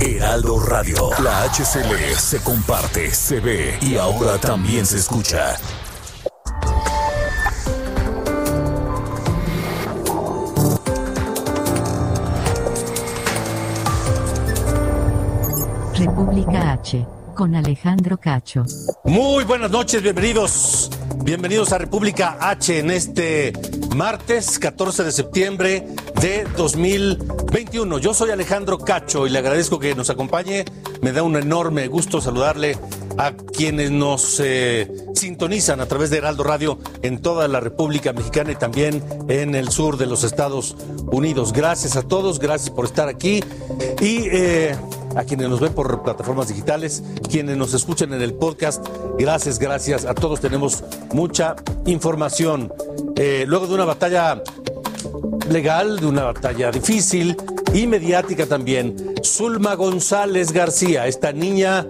Heraldo Radio, la HCL se comparte, se ve y ahora también se escucha. República H, con Alejandro Cacho. Muy buenas noches, bienvenidos. Bienvenidos a República H en este martes 14 de septiembre de 2021. Yo soy Alejandro Cacho y le agradezco que nos acompañe. Me da un enorme gusto saludarle a quienes nos eh, sintonizan a través de Heraldo Radio en toda la República Mexicana y también en el sur de los Estados Unidos. Gracias a todos, gracias por estar aquí y eh, a quienes nos ven por plataformas digitales, quienes nos escuchan en el podcast, gracias, gracias. A todos tenemos mucha información. Eh, luego de una batalla legal, de una batalla difícil y mediática también, Zulma González García, esta niña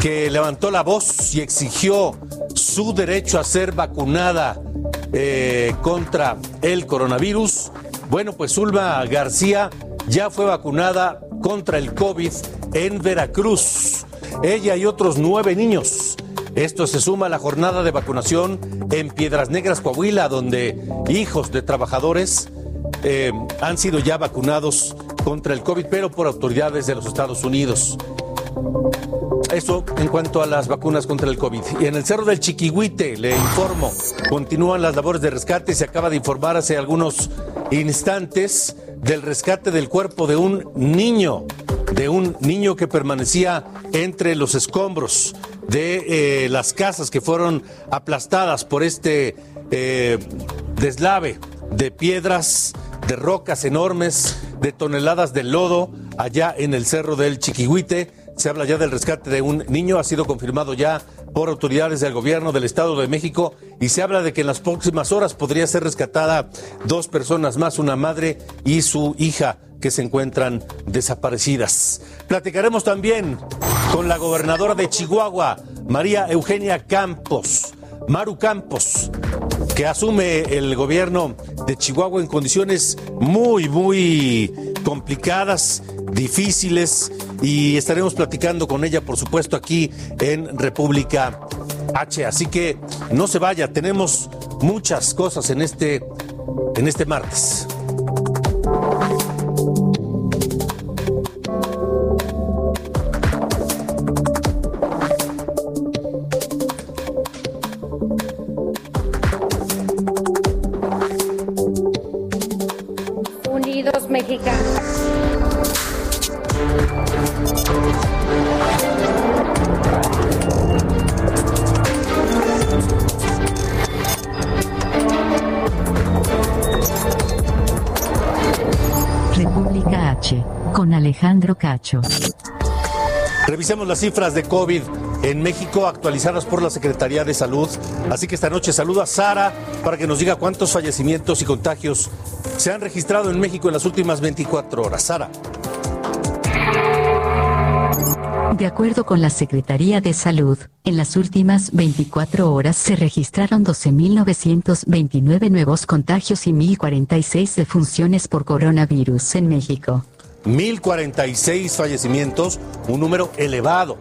que levantó la voz y exigió su derecho a ser vacunada eh, contra el coronavirus. Bueno, pues Zulma García ya fue vacunada contra el COVID en Veracruz. Ella y otros nueve niños. Esto se suma a la jornada de vacunación en Piedras Negras, Coahuila, donde hijos de trabajadores eh, han sido ya vacunados contra el COVID, pero por autoridades de los Estados Unidos. Eso en cuanto a las vacunas contra el COVID. Y en el Cerro del Chiquihuite, le informo, continúan las labores de rescate. Se acaba de informar hace algunos instantes del rescate del cuerpo de un niño, de un niño que permanecía entre los escombros de eh, las casas que fueron aplastadas por este eh, deslave de piedras, de rocas enormes, de toneladas de lodo allá en el Cerro del Chiquihuite se habla ya del rescate de un niño, ha sido confirmado ya por autoridades del gobierno del Estado de México y se habla de que en las próximas horas podría ser rescatada dos personas más, una madre y su hija que se encuentran desaparecidas. Platicaremos también con la gobernadora de Chihuahua, María Eugenia Campos, Maru Campos, que asume el gobierno de Chihuahua en condiciones muy, muy complicadas, difíciles y estaremos platicando con ella, por supuesto, aquí en República H. Así que no se vaya, tenemos muchas cosas en este, en este martes. Cacho. Revisemos las cifras de COVID en México actualizadas por la Secretaría de Salud. Así que esta noche saludo a Sara para que nos diga cuántos fallecimientos y contagios se han registrado en México en las últimas 24 horas. Sara. De acuerdo con la Secretaría de Salud, en las últimas 24 horas se registraron 12.929 nuevos contagios y 1.046 defunciones por coronavirus en México. 1.046 fallecimientos, un número elevado,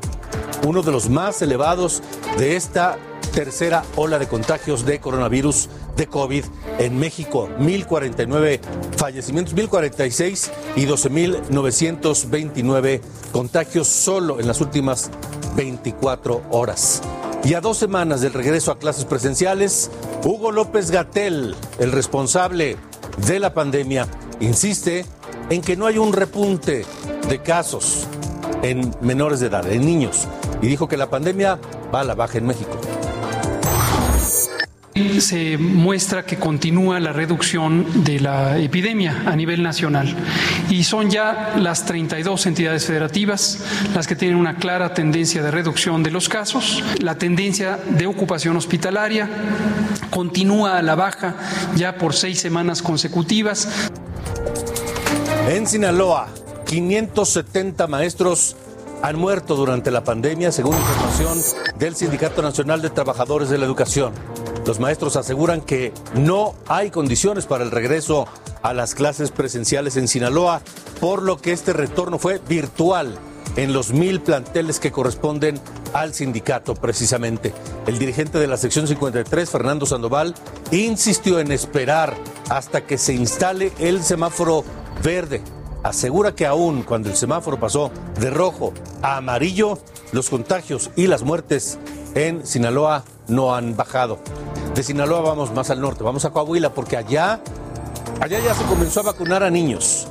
uno de los más elevados de esta tercera ola de contagios de coronavirus de COVID en México. 1.049 fallecimientos, 1.046 y 12.929 contagios solo en las últimas 24 horas. Y a dos semanas del regreso a clases presenciales, Hugo López Gatel, el responsable de la pandemia, insiste en que no hay un repunte de casos en menores de edad, en niños, y dijo que la pandemia va a la baja en México. se muestra que continúa la reducción de la epidemia a nivel nacional y son ya las 32 entidades federativas las que tienen una clara tendencia de reducción de los casos. La tendencia de ocupación hospitalaria continúa a la baja ya por seis semanas consecutivas. En Sinaloa, 570 maestros han muerto durante la pandemia, según información del Sindicato Nacional de Trabajadores de la Educación. Los maestros aseguran que no hay condiciones para el regreso a las clases presenciales en Sinaloa, por lo que este retorno fue virtual en los mil planteles que corresponden al sindicato precisamente. El dirigente de la sección 53, Fernando Sandoval, insistió en esperar hasta que se instale el semáforo verde. Asegura que aún cuando el semáforo pasó de rojo a amarillo, los contagios y las muertes en Sinaloa no han bajado. De Sinaloa vamos más al norte, vamos a Coahuila porque allá, allá ya se comenzó a vacunar a niños,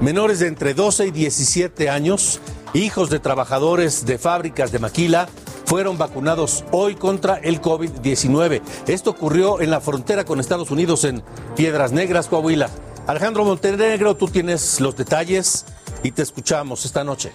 menores de entre 12 y 17 años, hijos de trabajadores de fábricas de maquila, fueron vacunados hoy contra el COVID-19. Esto ocurrió en la frontera con Estados Unidos en Piedras Negras, Coahuila. Alejandro Montenegro, tú tienes los detalles y te escuchamos esta noche.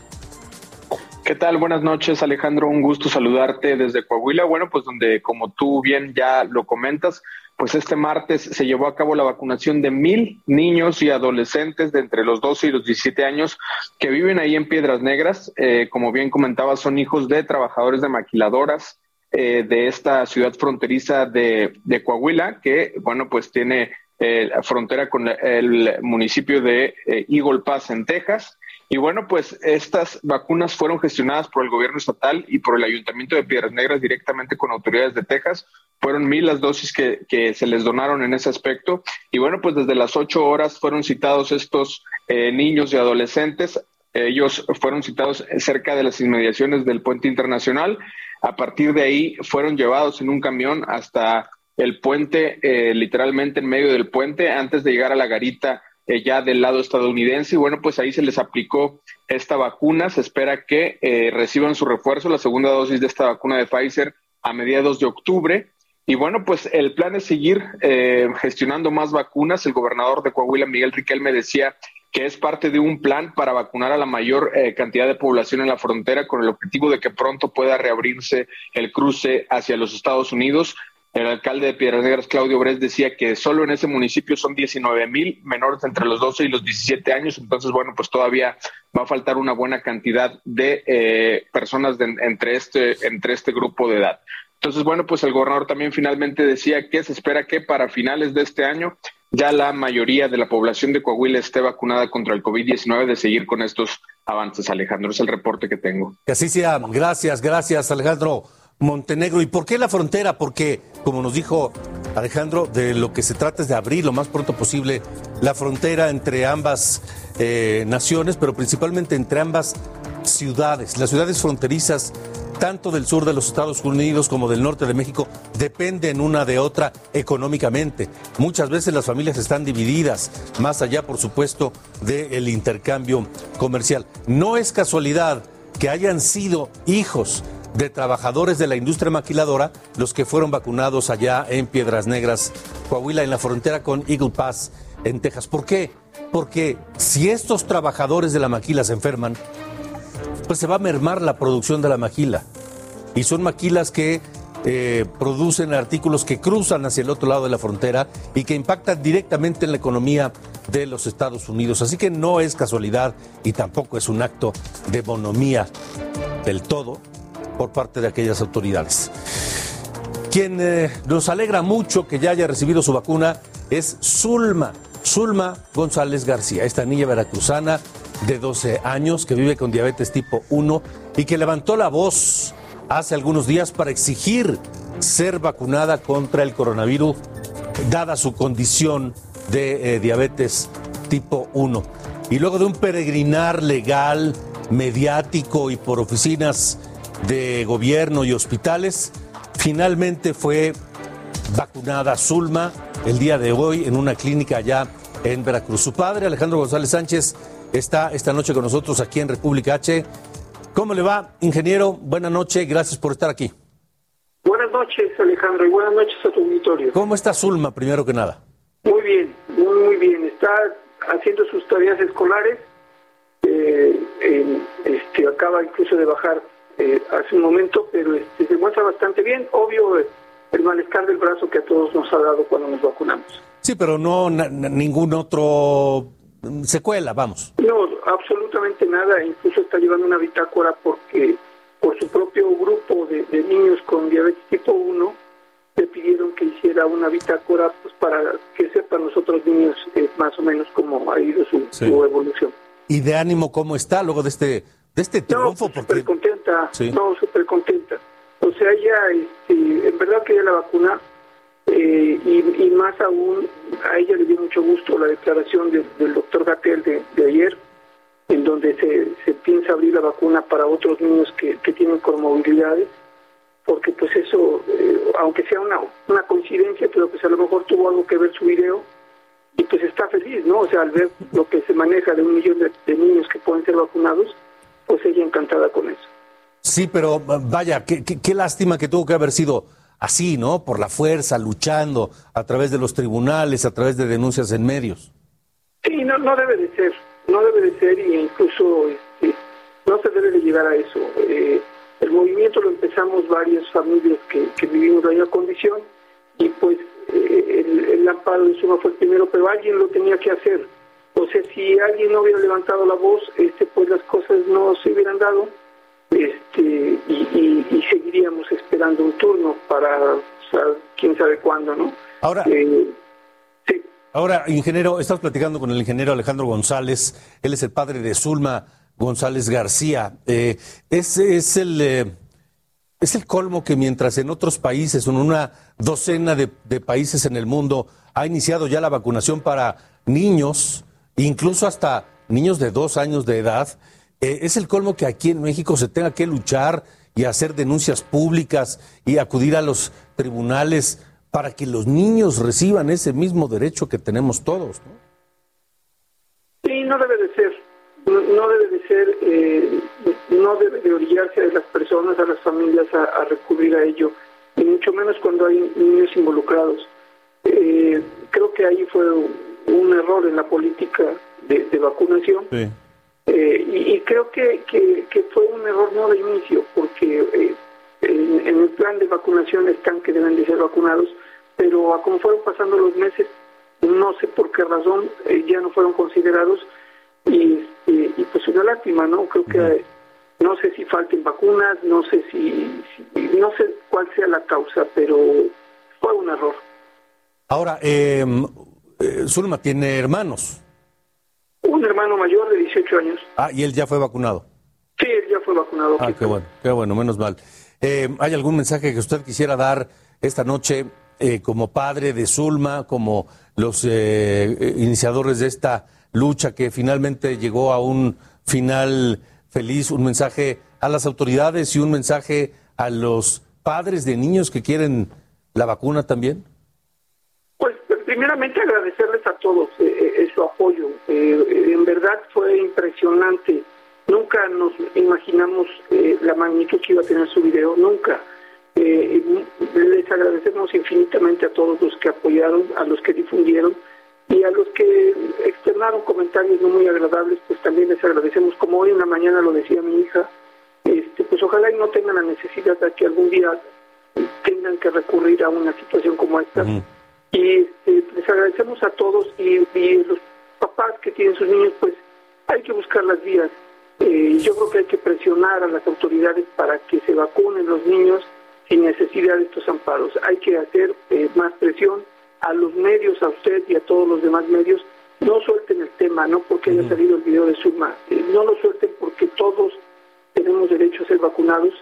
¿Qué tal? Buenas noches, Alejandro. Un gusto saludarte desde Coahuila. Bueno, pues donde, como tú bien ya lo comentas, pues este martes se llevó a cabo la vacunación de mil niños y adolescentes de entre los 12 y los 17 años que viven ahí en Piedras Negras. Eh, como bien comentaba, son hijos de trabajadores de maquiladoras eh, de esta ciudad fronteriza de, de Coahuila, que, bueno, pues tiene eh, frontera con el municipio de eh, Eagle Pass en Texas. Y bueno, pues estas vacunas fueron gestionadas por el gobierno estatal y por el ayuntamiento de Piedras Negras directamente con autoridades de Texas. Fueron mil las dosis que, que se les donaron en ese aspecto. Y bueno, pues desde las ocho horas fueron citados estos eh, niños y adolescentes. Ellos fueron citados cerca de las inmediaciones del puente internacional. A partir de ahí fueron llevados en un camión hasta el puente, eh, literalmente en medio del puente, antes de llegar a la garita eh, ya del lado estadounidense. Y bueno, pues ahí se les aplicó esta vacuna. Se espera que eh, reciban su refuerzo, la segunda dosis de esta vacuna de Pfizer, a mediados de octubre. Y bueno, pues el plan es seguir gestionando más vacunas. El gobernador de Coahuila, Miguel Riquelme, decía que es parte de un plan para vacunar a la mayor cantidad de población en la frontera con el objetivo de que pronto pueda reabrirse el cruce hacia los Estados Unidos. El alcalde de Piedras Negras, Claudio Bres, decía que solo en ese municipio son 19 mil menores entre los 12 y los 17 años. Entonces, bueno, pues todavía va a faltar una buena cantidad de eh, personas entre, este, entre este grupo de edad. Entonces, bueno, pues el gobernador también finalmente decía que se espera que para finales de este año ya la mayoría de la población de Coahuila esté vacunada contra el COVID-19, de seguir con estos avances, Alejandro. Es el reporte que tengo. Que así sea. Gracias, gracias, Alejandro. Montenegro. ¿Y por qué la frontera? Porque, como nos dijo Alejandro, de lo que se trata es de abrir lo más pronto posible la frontera entre ambas eh, naciones, pero principalmente entre ambas ciudades. Las ciudades fronterizas, tanto del sur de los Estados Unidos como del norte de México, dependen una de otra económicamente. Muchas veces las familias están divididas, más allá, por supuesto, del intercambio comercial. No es casualidad que hayan sido hijos de trabajadores de la industria maquiladora, los que fueron vacunados allá en Piedras Negras, Coahuila, en la frontera con Eagle Pass, en Texas. ¿Por qué? Porque si estos trabajadores de la maquila se enferman, pues se va a mermar la producción de la maquila. Y son maquilas que eh, producen artículos que cruzan hacia el otro lado de la frontera y que impactan directamente en la economía de los Estados Unidos. Así que no es casualidad y tampoco es un acto de bonomía del todo por parte de aquellas autoridades. Quien eh, nos alegra mucho que ya haya recibido su vacuna es Zulma, Zulma González García, esta niña veracruzana de 12 años que vive con diabetes tipo 1 y que levantó la voz hace algunos días para exigir ser vacunada contra el coronavirus, dada su condición de eh, diabetes tipo 1. Y luego de un peregrinar legal, mediático y por oficinas de gobierno y hospitales. Finalmente fue vacunada Zulma el día de hoy en una clínica allá en Veracruz. Su padre, Alejandro González Sánchez, está esta noche con nosotros aquí en República H. ¿Cómo le va, ingeniero? Buenas noches, gracias por estar aquí. Buenas noches, Alejandro, y buenas noches a tu auditorio. ¿Cómo está Zulma, primero que nada? Muy bien, muy, muy bien. Está haciendo sus tareas escolares. Eh, este, acaba incluso de bajar eh, hace un momento, pero este, se muestra bastante bien. Obvio, el malestar del brazo que a todos nos ha dado cuando nos vacunamos. Sí, pero no ningún otro mm, secuela, vamos. No, absolutamente nada. Incluso está llevando una bitácora porque por su propio grupo de, niños con diabetes tipo 1 le pidieron que hiciera una bitácora pues, para que sepan los otros niños eh, más o menos cómo ha ido su, evolución. ¿Y de ánimo cómo está luego de este de este triunfo? No, súper contenta, no, súper contenta. O sea, ella, este, en verdad quería la vacuna eh, y, más aún, a ella le dio mucho gusto la declaración del doctor Gatel de, ayer, en donde se, se, piensa abrir la vacuna para otros niños que, que tienen comorbilidades, porque pues eso, eh, aunque sea una, una coincidencia, pero pues a lo mejor tuvo algo que ver su video, y pues está feliz, ¿no? O sea, al ver lo que se maneja de un millón de niños que pueden ser vacunados, pues ella encantada con eso. Sí, pero vaya, qué, qué, lástima que tuvo que haber sido así, ¿no? Por la fuerza, luchando a través de los tribunales, a través de denuncias en medios. Sí, no, no debe de ser, no debe de ser y incluso este, no se debe de llegar a eso. Eh, el movimiento lo empezamos varias familias que, vivimos en la condición y pues eh, el, el, amparo de Suma fue el primero, pero alguien lo tenía que hacer. O sea, si alguien no hubiera levantado la voz, este, pues las cosas no se hubieran dado este, y, seguiríamos esperando un turno para quién sabe cuándo, ¿no? Ahora, eh, sí. ahora, ingeniero, estamos platicando con el ingeniero Alejandro González, él es el padre de Zulma González García. Eh, es, es el... Eh, es el colmo que mientras en otros países, en una docena de, de, países en el mundo, ha iniciado ya la vacunación para niños, incluso hasta niños de dos años de edad, eh, es el colmo que aquí en México se tenga que luchar y hacer denuncias públicas y acudir a los tribunales para que los niños reciban ese mismo derecho que tenemos todos. ¿no? Sí, no debe de ser. No, debe de ser, eh, no debe de orillarse a las personas, a las familias a, recurrir a ello, y mucho menos cuando hay niños involucrados. Eh, creo que ahí fue un error en la política de, de vacunación. Sí eh, y, creo que, que, fue un error no de inicio, porque eh, en, el plan de vacunación están que deben de ser vacunados, pero a como fueron pasando los meses, no sé por qué razón eh, ya no fueron considerados y, y, pues una lástima, ¿no? Creo que no sé si falten vacunas, no sé si, no sé cuál sea la causa, pero fue un error. Ahora, eh, Zulma tiene hermanos. Un hermano mayor de 18 años. Ah, ¿y él ya fue vacunado? Sí, él ya fue vacunado. Ah, qué bueno, qué bueno, menos mal. Eh, ¿Hay algún mensaje que usted quisiera dar esta noche eh, como padre de Zulma, como los eh, iniciadores de esta lucha que finalmente llegó a un final feliz? Un mensaje a las autoridades y un mensaje a los padres de niños que quieren la vacuna también. Primeramente agradecerles a todos su apoyo. Eh, en verdad fue impresionante. Nunca nos imaginamos eh, la magnitud que iba a tener su video, nunca. Eh, les agradecemos infinitamente a todos los que apoyaron, a los que difundieron y a los que externaron comentarios no muy agradables, pues también les agradecemos. Como hoy en la mañana lo decía mi hija, este, pues ojalá y no tengan la necesidad de que algún día tengan que recurrir a una situación como esta. Y este, les agradecemos a todos y, los papás que tienen sus niños, pues hay que buscar las vías. Eh, yo creo que hay que presionar a las autoridades para que se vacunen los niños sin necesidad de estos amparos. Hay que hacer eh, más presión a los medios, a usted y a todos los demás medios. No suelten el tema, no porque haya salido el video de Suma, eh, no lo suelten porque todos tenemos derecho a ser vacunados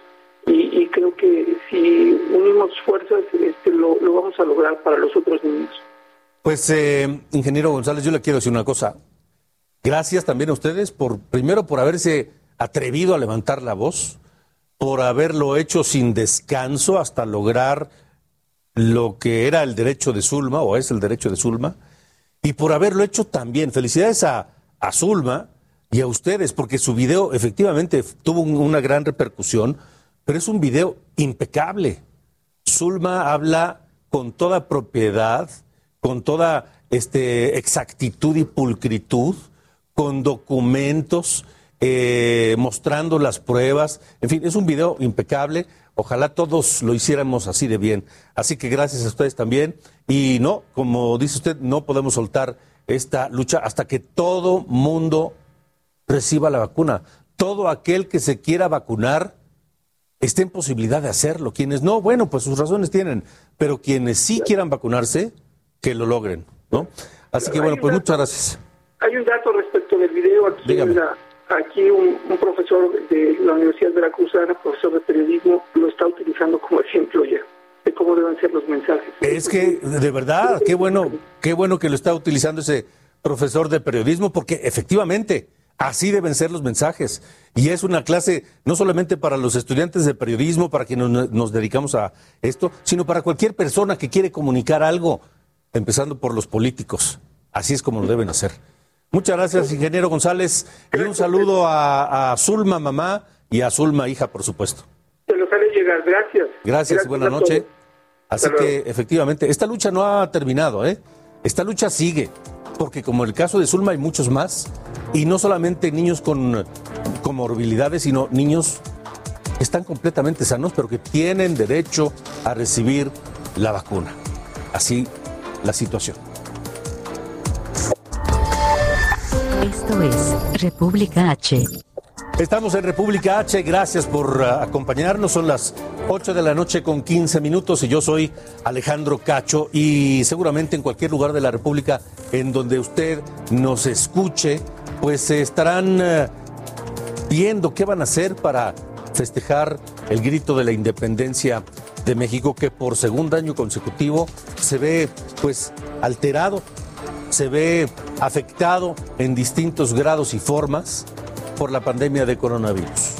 y, creo que si unimos fuerzas este, lo, vamos a lograr para los otros niños. Pues, eh, ingeniero González, yo le quiero decir una cosa. Gracias también a ustedes por, primero, por haberse atrevido a levantar la voz, por haberlo hecho sin descanso hasta lograr lo que era el derecho de Zulma, o es el derecho de Zulma, y por haberlo hecho también. Felicidades a, a Zulma y a ustedes, porque su video efectivamente tuvo una gran repercusión pero es un video impecable. Zulma habla con toda propiedad, con toda este, exactitud y pulcritud, con documentos, eh, mostrando las pruebas. En fin, es un video impecable. Ojalá todos lo hiciéramos así de bien. Así que gracias a ustedes también. Y no, como dice usted, no podemos soltar esta lucha hasta que todo mundo reciba la vacuna. Todo aquel que se quiera vacunar esté en posibilidad de hacerlo. Quienes no, bueno, pues sus razones tienen, pero quienes sí quieran vacunarse, que lo logren, ¿no? Así que bueno, pues muchas gracias. Hay un dato respecto del video aquí. aquí un, profesor de la Universidad de Veracruzana, profesor de periodismo, lo está utilizando como ejemplo ya de cómo deben ser los mensajes. Es que, de verdad, qué bueno, qué bueno que lo está utilizando ese profesor de periodismo, porque efectivamente, Así deben ser los mensajes. Y es una clase no solamente para los estudiantes de periodismo, para quienes nos, dedicamos a esto, sino para cualquier persona que quiere comunicar algo, empezando por los políticos. Así es como lo deben hacer. Muchas gracias, ingeniero González. Y un saludo a, Zulma, mamá, y a Zulma, hija, por supuesto. Se los haré llegar. Gracias. Gracias, buenas noches. Así que, efectivamente, esta lucha no ha terminado, ¿eh? Esta lucha sigue porque como el caso de Zulma hay muchos más, y no solamente niños con comorbilidades, sino niños que están completamente sanos, pero que tienen derecho a recibir la vacuna. Así la situación. Esto es República H. Estamos en República H, gracias por uh, acompañarnos. Son las 8 de la noche con 15 minutos y yo soy Alejandro Cacho y seguramente en cualquier lugar de la República en donde usted nos escuche, pues estarán uh, viendo qué van a hacer para festejar el grito de la independencia de México que por segundo año consecutivo se ve pues alterado, se ve afectado en distintos grados y formas por la pandemia de coronavirus.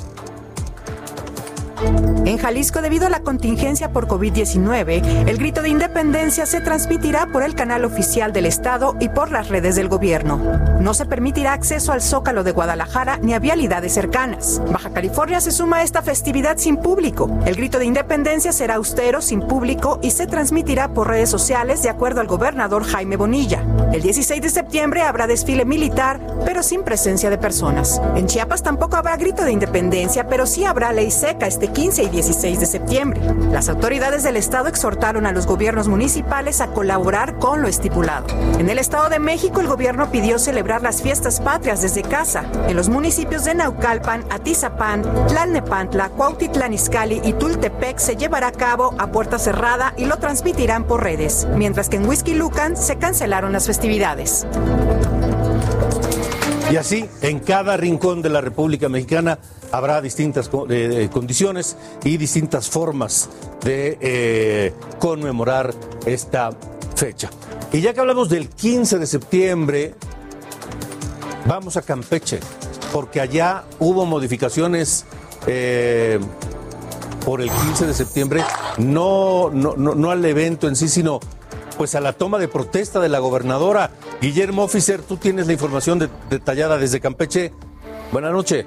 En Jalisco, debido a la contingencia por COVID-19, el grito de independencia se transmitirá por el canal oficial del Estado y por las redes del gobierno. No se permitirá acceso al Zócalo de Guadalajara ni a vialidades cercanas. Baja California se suma a esta festividad sin público. El grito de independencia será austero, sin público y se transmitirá por redes sociales de acuerdo al gobernador Jaime Bonilla. El 16 de septiembre habrá desfile militar, pero sin presencia de personas. En Chiapas tampoco habrá grito de independencia, pero sí habrá ley seca este 15 y 16 de septiembre. Las autoridades del Estado exhortaron a los gobiernos municipales a colaborar con lo estipulado. En el Estado de México, el gobierno pidió celebrar las fiestas patrias desde casa. En los municipios de Naucalpan, Atizapán, Tlalnepantla, Cuautitlán Izcalli y Tultepec se llevará a cabo a puerta cerrada y lo transmitirán por redes, mientras que en Whisky Lucan se cancelaron las festividades. Y así, en cada rincón de la República Mexicana habrá distintas eh, condiciones y distintas formas de eh, conmemorar esta fecha. Y ya que hablamos del 15 de septiembre, vamos a Campeche, porque allá hubo modificaciones eh, por el 15 de septiembre, no, no, no al evento en sí, sino pues a la toma de protesta de la gobernadora. Guillermo Officer, tú tienes la información detallada desde Campeche. Buenas noches.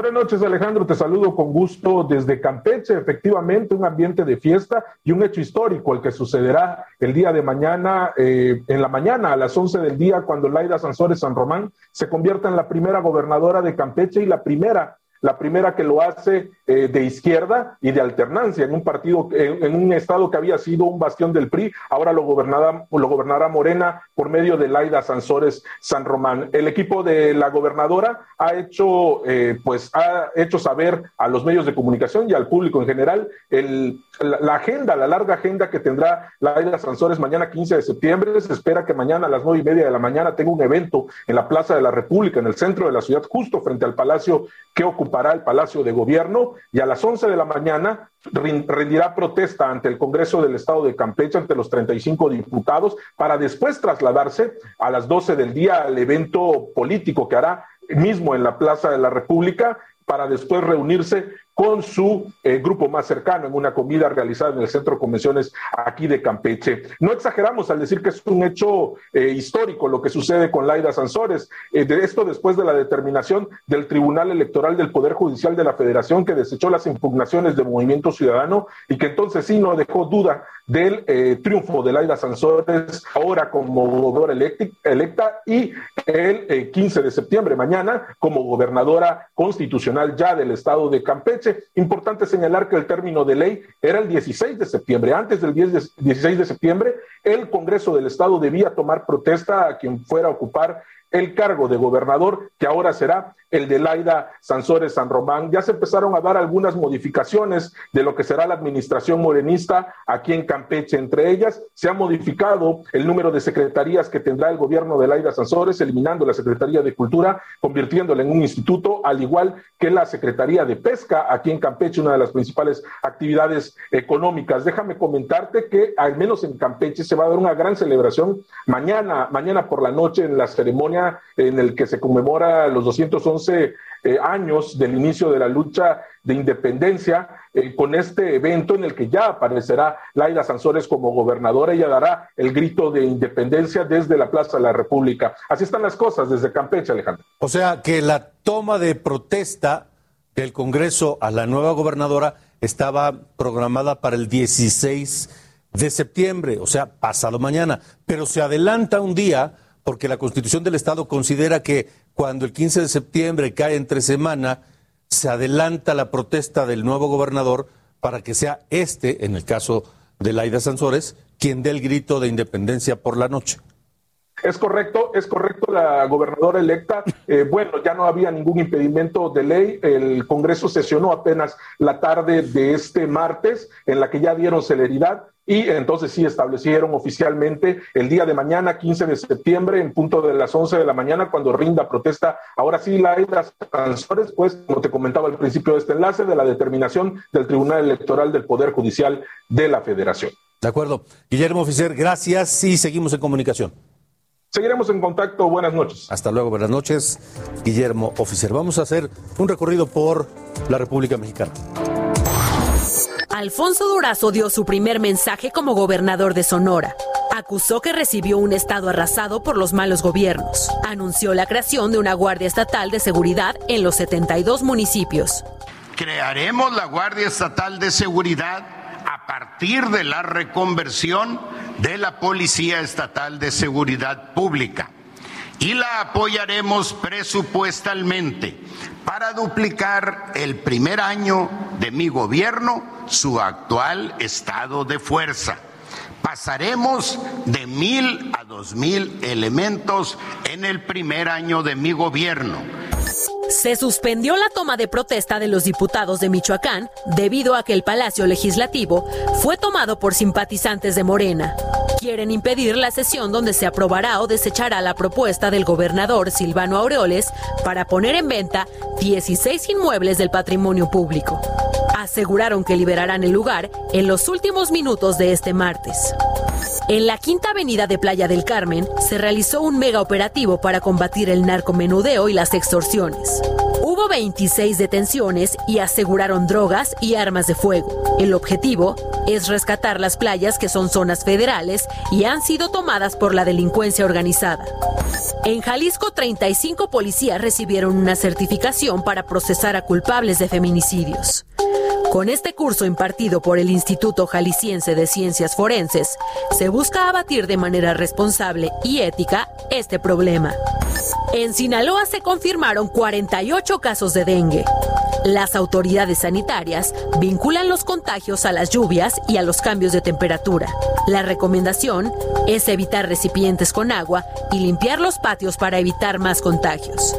Buenas noches, Alejandro. Te saludo con gusto desde Campeche. Efectivamente, un ambiente de fiesta y un hecho histórico, el que sucederá el día de mañana, eh, en la mañana, a las 11 del día, cuando Laida Sansores San Román se convierta en la primera gobernadora de Campeche y la primera la primera que lo hace eh, de izquierda y de alternancia en un partido, en, un estado que había sido un bastión del PRI, ahora lo gobernará, lo gobernará Morena por medio de Laida Sansores San Román. El equipo de la gobernadora ha hecho, eh, pues, ha hecho saber a los medios de comunicación y al público en general el, la, agenda, la larga agenda que tendrá Laida Sansores mañana 15 de septiembre. Se espera que mañana a las nueve y media de la mañana tenga un evento en la Plaza de la República, en el centro de la ciudad, justo frente al Palacio que ocupará el Palacio de Gobierno y a las 11 de la mañana rendirá protesta ante el Congreso del Estado de Campeche, ante los 35 diputados, para después trasladarse a las 12 del día al evento político que hará mismo en la Plaza de la República para después reunirse con su eh, grupo más cercano en una comida realizada en el Centro de Convenciones aquí de Campeche. No exageramos al decir que es un hecho eh, histórico lo que sucede con Laida Sansores. Eh, de esto después de la determinación del Tribunal Electoral del Poder Judicial de la Federación que desechó las impugnaciones de Movimiento Ciudadano y que entonces sí no dejó duda del eh, triunfo de Laida Sansores ahora como gobernadora electa y el 15 de septiembre, mañana, como gobernadora constitucional ya del estado de Campeche. Importante señalar que el término de ley era el 16 de septiembre. Antes del 16 de septiembre, el Congreso del Estado debía tomar protesta a quien fuera a ocupar el cargo de gobernador, que ahora será el de Laida Sansores San Román. Ya se empezaron a dar algunas modificaciones de lo que será la administración morenista aquí en Campeche. Entre ellas, se ha modificado el número de secretarías que tendrá el gobierno de Laida Sansores, eliminando la Secretaría de Cultura, convirtiéndola en un instituto, al igual que la Secretaría de Pesca aquí en Campeche, una de las principales actividades económicas. Déjame comentarte que al menos en Campeche se va a dar una gran celebración mañana, mañana por la noche en la ceremonia en el que se conmemora los 211 eh, años del inicio de la lucha de independencia, eh, con este evento en el que ya aparecerá Laida Sansores como gobernadora. Ella dará el grito de independencia desde la Plaza de la República. Así están las cosas desde Campeche, Alejandro. O sea que la toma de protesta del Congreso a la nueva gobernadora estaba programada para el 16 de septiembre, o sea, pasado mañana, pero se adelanta un día porque la Constitución del Estado considera que cuando el 15 de septiembre cae entre semana, se adelanta la protesta del nuevo gobernador para que sea este, en el caso de Laida Sansores, quien dé el grito de independencia por la noche. Es correcto, es correcto la gobernadora electa. Eh, bueno, ya no había ningún impedimento de ley. El Congreso sesionó apenas la tarde de este martes, en la que ya dieron celeridad y entonces sí establecieron oficialmente el día de mañana, 15 de septiembre, en punto de las 11 de la mañana, cuando rinda protesta. Ahora sí, la las sanciones, pues, como te comentaba al principio de este enlace, de la determinación del Tribunal Electoral del Poder Judicial de la Federación. De acuerdo. Guillermo Oficier, gracias y seguimos en comunicación. Seguiremos en contacto. Buenas noches. Hasta luego, buenas noches. Guillermo Oficier. Vamos a hacer un recorrido por la República Mexicana. Alfonso Durazo dio su primer mensaje como gobernador de Sonora. Acusó que recibió un estado arrasado por los malos gobiernos. Anunció la creación de una Guardia Estatal de Seguridad en los 72 municipios. Crearemos la Guardia Estatal de Seguridad a partir de la reconversión de la Policía Estatal de Seguridad Pública y la apoyaremos presupuestalmente para duplicar el primer año de mi gobierno su actual estado de fuerza. Pasaremos de mil a dos mil elementos en el primer año de mi gobierno. Se suspendió la toma de protesta de los diputados de Michoacán debido a que el Palacio Legislativo fue tomado por simpatizantes de Morena. Quieren impedir la sesión donde se aprobará o desechará la propuesta del gobernador Silvano Aureoles para poner en venta 16 inmuebles del patrimonio público. Aseguraron que liberarán el lugar en los últimos minutos de este martes. En la quinta avenida de Playa del Carmen se realizó un mega operativo para combatir el narcomenudeo y las extorsiones. Hubo 26 detenciones y aseguraron drogas y armas de fuego. El objetivo es rescatar las playas que son zonas federales y han sido tomadas por la delincuencia organizada. En Jalisco, 35 policías recibieron una certificación para procesar a culpables de feminicidios. Con este curso impartido por el Instituto Jalisciense de Ciencias Forenses, se busca abatir de manera responsable y ética este problema. En Sinaloa se confirmaron 48 casos de dengue. Las autoridades sanitarias vinculan los contagios a las lluvias y a los cambios de temperatura. La recomendación es evitar recipientes con agua y limpiar los patios para evitar más contagios.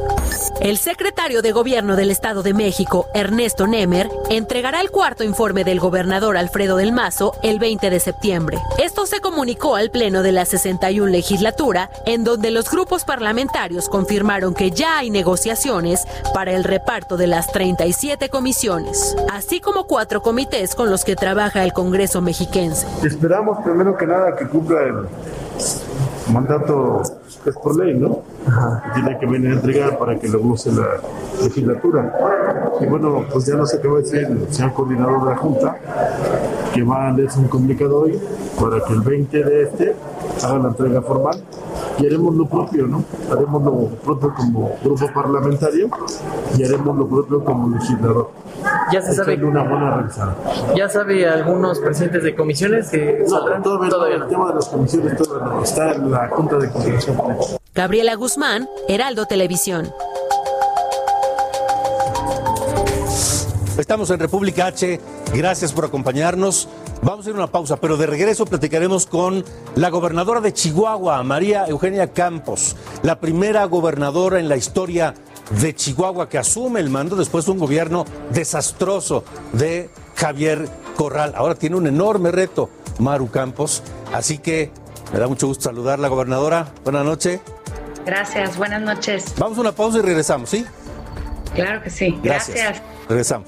El secretario de Gobierno del Estado de México, Ernesto Nemer, entregará el cuarto informe del gobernador Alfredo del Mazo el 20 de septiembre. Esto se comunicó al Pleno de la 61 legislatura, en donde los grupos parlamentarios confirmaron que ya hay negociaciones para el reparto de las 37 comisiones, así como cuatro comités con los que trabaja el Congreso mexiquense. Esperamos primero que nada que cumpla el mandato que es por ley, ¿no? tiene que venir a entregar para que lo use la legislatura. Y bueno, pues ya no sé qué va a decir el señor coordinador de la Junta, que va a leerse un comunicado hoy para que el 20 de este haga la entrega formal y haremos lo propio, ¿no? Haremos lo propio como grupo parlamentario y haremos lo propio como legislador. Ya se sabe. Una buena revisada. Ya sabe algunos presidentes de comisiones que no, todavía, todavía no. El tema de las comisiones todavía no. Está en la Junta de Conciliación. Gabriela Guzmán, Heraldo Televisión. Estamos en República H. Gracias por acompañarnos. Vamos a ir a una pausa, pero de regreso platicaremos con la gobernadora de Chihuahua, María Eugenia Campos, la primera gobernadora en la historia de Chihuahua que asume el mando después de un gobierno desastroso de Javier Corral. Ahora tiene un enorme reto, Maru Campos. Así que me da mucho gusto saludar la gobernadora. Buenas noches. Gracias, buenas noches. Vamos a una pausa y regresamos, ¿sí? Claro que sí. Gracias. Gracias. Regresamos.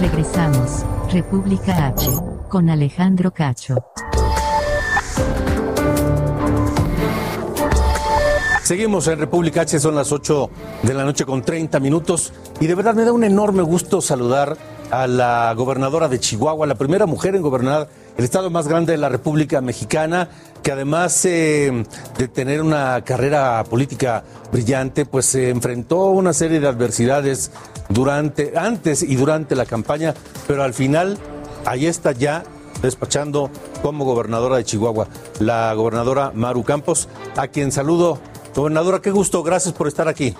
Regresamos. República H. Con Alejandro Cacho. Seguimos en República H, son las 8 de la noche con 30 minutos y de verdad me da un enorme gusto saludar a la gobernadora de Chihuahua, la primera mujer en gobernar el estado más grande de la República Mexicana, que además eh, de tener una carrera política brillante, pues se enfrentó a una serie de adversidades durante, antes y durante la campaña, pero al final ahí está ya despachando como gobernadora de Chihuahua, la gobernadora Maru Campos, a quien saludo Gobernadora, qué gusto, gracias por estar aquí.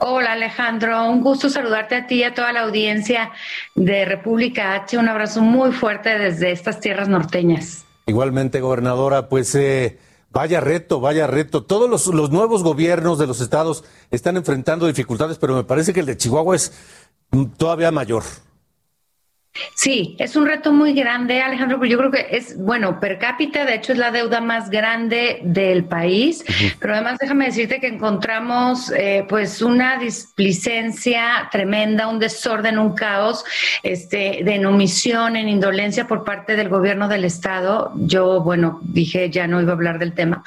Hola Alejandro, un gusto saludarte a ti y a toda la audiencia de República H. Un abrazo muy fuerte desde estas tierras norteñas. Igualmente, gobernadora, pues eh, vaya reto, vaya reto. Todos los, los nuevos gobiernos de los estados están enfrentando dificultades, pero me parece que el de Chihuahua es todavía mayor. Sí, es un reto muy grande, Alejandro, pero yo creo que es, bueno, per cápita, de hecho es la deuda más grande del país, pero además déjame decirte que encontramos eh, pues una displicencia tremenda, un desorden, un caos, este, de omisión, en indolencia por parte del gobierno del Estado. Yo, bueno, dije ya no iba a hablar del tema,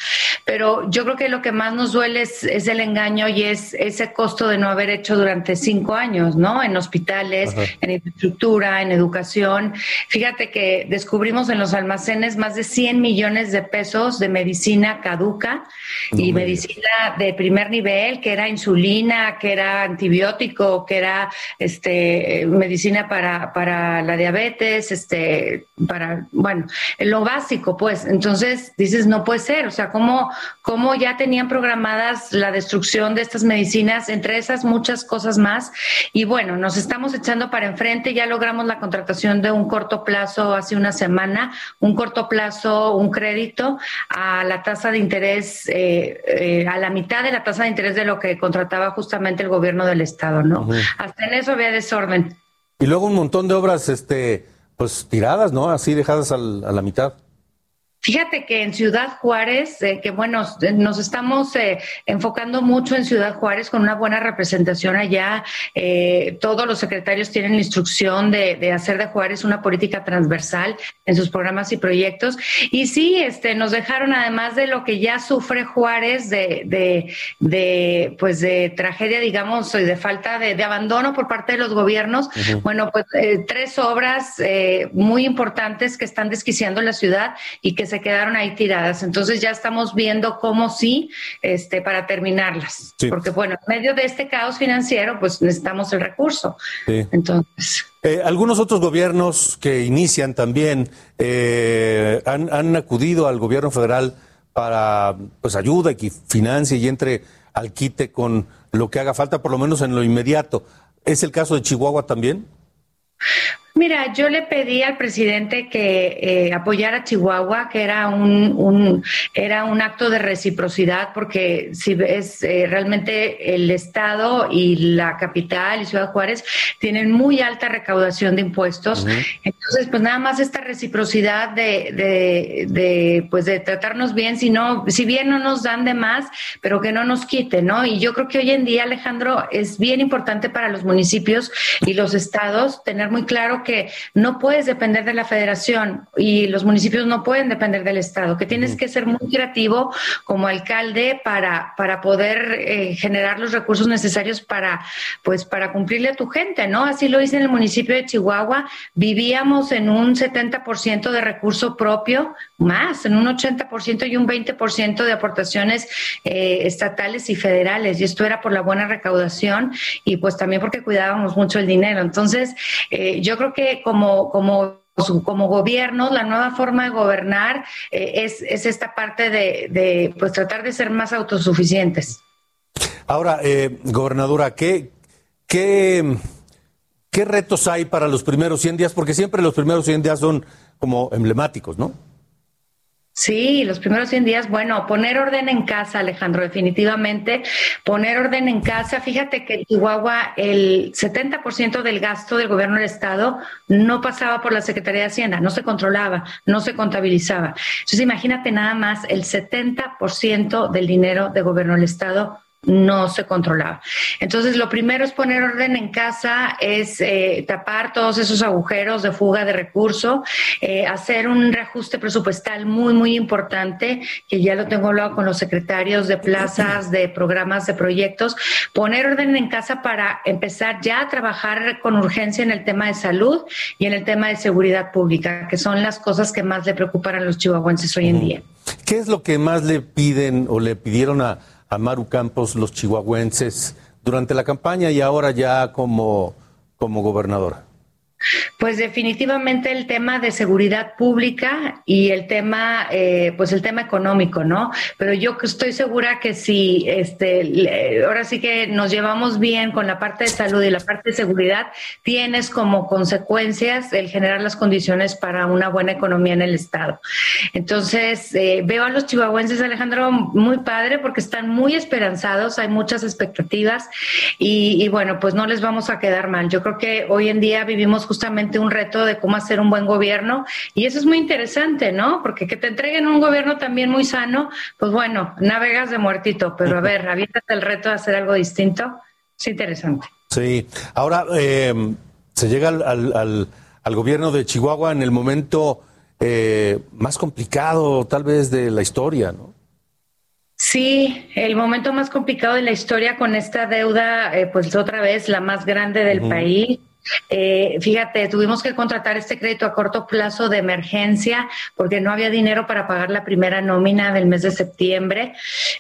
pero yo creo que lo que más nos duele es, el engaño y es ese costo de no haber hecho durante cinco años, ¿no? En hospitales, en infraestructura, en educación. Fíjate que descubrimos en los almacenes más de 100 millones de pesos de medicina caduca y medicina de primer nivel, que era insulina, que era antibiótico, que era este medicina para, para la diabetes, este, para, bueno, lo básico, pues. Entonces dices, no puede ser, o sea, ¿cómo, cómo ya tenían programadas la destrucción de estas medicinas, entre esas muchas cosas más? Y bueno, nos estamos echando para enfrente, ya logramos la contratación de un corto plazo hace una semana, un corto plazo, un crédito a la tasa de interés, eh, eh, a la mitad de la tasa de interés de lo que contrataba justamente el gobierno del Estado, ¿no? Hasta en eso había desorden. Y luego un montón de obras, este, pues tiradas, ¿no? Así dejadas a la mitad. Fíjate que en Ciudad Juárez, eh, que bueno, nos estamos eh, enfocando mucho en Ciudad Juárez con una buena representación allá. Eh, todos los secretarios tienen la instrucción de, hacer de Juárez una política transversal en sus programas y proyectos. Y sí, este, nos dejaron además de lo que ya sufre Juárez de, de, de pues de tragedia, digamos, y de falta de, abandono por parte de los gobiernos. Bueno, pues tres obras muy importantes que están desquiciando la ciudad y que se quedaron ahí tiradas. Entonces ya estamos viendo cómo sí, este, para terminarlas. Porque bueno, en medio de este caos financiero, pues necesitamos el recurso. Entonces. Eh, algunos otros gobiernos que inician también eh, han, han, acudido al gobierno federal para pues ayuda y que financie y entre al quite con lo que haga falta, por lo menos en lo inmediato. ¿Es el caso de Chihuahua también? Mira, yo le pedí al presidente que eh, apoyara a Chihuahua, que era un, un, era un acto de reciprocidad, porque si ves eh, realmente el Estado y la capital y Ciudad Juárez tienen muy alta recaudación de impuestos. Entonces, pues nada más esta reciprocidad de, de, de, pues de tratarnos bien, si no, si bien no nos dan de más, pero que no nos quiten, ¿no? Y yo creo que hoy en día, Alejandro, es bien importante para los municipios y los estados tener muy claro que no puedes depender de la federación y los municipios no pueden depender del Estado, que tienes que ser muy creativo como alcalde para, para poder eh, generar los recursos necesarios para, pues, para cumplirle a tu gente, ¿no? Así lo hice en el municipio de Chihuahua. Vivíamos en un 70% de recurso propio, más, en un 80% y un 20% de aportaciones eh, estatales y federales. Y esto era por la buena recaudación y pues también porque cuidábamos mucho el dinero. Entonces, eh, yo creo que como, como como gobierno, la nueva forma de gobernar eh, es, es, esta parte de, pues tratar de ser más autosuficientes. Ahora, eh, gobernadora, ¿qué, qué, ¿qué retos hay para los primeros 100 días? Porque siempre los primeros 100 días son como emblemáticos, ¿no? Sí, los primeros 100 días, bueno, poner orden en casa, Alejandro, definitivamente, poner orden en casa. Fíjate que en Chihuahua el 70% del gasto del gobierno del Estado no pasaba por la Secretaría de Hacienda, no se controlaba, no se contabilizaba. Entonces, imagínate nada más, el 70% del dinero del gobierno del Estado no se controlaba. Entonces, lo primero es poner orden en casa, es eh, tapar todos esos agujeros de fuga de recursos, eh, hacer un reajuste presupuestal muy, muy importante, que ya lo tengo hablado con los secretarios de plazas, de programas, de proyectos, poner orden en casa para empezar ya a trabajar con urgencia en el tema de salud y en el tema de seguridad pública, que son las cosas que más le preocupan a los chihuahuenses hoy en día. ¿Qué es lo que más le piden o le pidieron a a Maru Campos los chihuahuenses durante la campaña y ahora ya como, como gobernadora? Pues definitivamente el tema de seguridad pública y el tema, eh, pues el tema económico, ¿no? Pero yo estoy segura que si, este, ahora sí que nos llevamos bien con la parte de salud y la parte de seguridad, tienes como consecuencias el generar las condiciones para una buena economía en el estado. Entonces eh, veo a los chihuahuenses, Alejandro, muy padre porque están muy esperanzados, hay muchas expectativas y, y bueno, pues no les vamos a quedar mal. Yo creo que hoy en día vivimos justamente un reto de cómo hacer un buen gobierno y eso es muy interesante, ¿no? Porque que te entreguen un gobierno también muy sano, pues bueno, navegas de muertito, pero a ver, aviéntate el reto de hacer algo distinto, es interesante. Sí, ahora eh, se llega al, al, al, gobierno de Chihuahua en el momento eh, más complicado tal vez de la historia, ¿no? Sí, el momento más complicado de la historia con esta deuda, eh, pues otra vez la más grande del uh -huh. país eh, fíjate, tuvimos que contratar este crédito a corto plazo de emergencia porque no había dinero para pagar la primera nómina del mes de septiembre.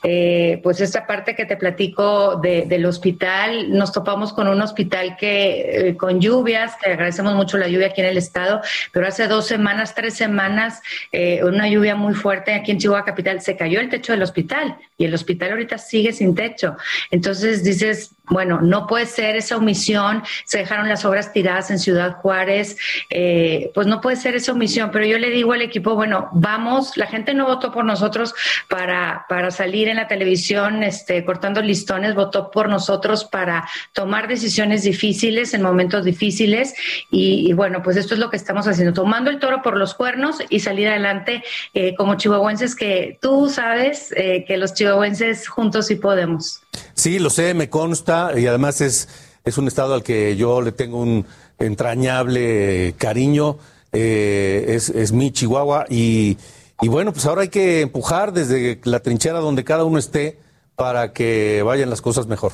Eh, pues esta parte que te platico de, del hospital, nos topamos con un hospital que eh, con lluvias, que agradecemos mucho la lluvia aquí en el estado, pero hace dos semanas, tres semanas, eh, una lluvia muy fuerte aquí en Chihuahua Capital, se cayó el techo del hospital y el hospital ahorita sigue sin techo. Entonces dices, bueno, no puede ser esa omisión, se dejaron las obras tiradas en Ciudad Juárez, eh, pues no puede ser esa omisión, pero yo le digo al equipo, bueno, vamos, la gente no votó por nosotros para, para salir en la televisión este, cortando listones, votó por nosotros para tomar decisiones difíciles en momentos difíciles y, y bueno, pues esto es lo que estamos haciendo, tomando el toro por los cuernos y salir adelante eh, como chihuahuenses que tú sabes eh, que los chihuahuenses juntos sí podemos. Sí, lo sé, me consta y además es, es un estado al que yo le tengo un entrañable cariño. Eh, es, es, mi Chihuahua y, y, bueno, pues ahora hay que empujar desde la trinchera donde cada uno esté para que vayan las cosas mejor.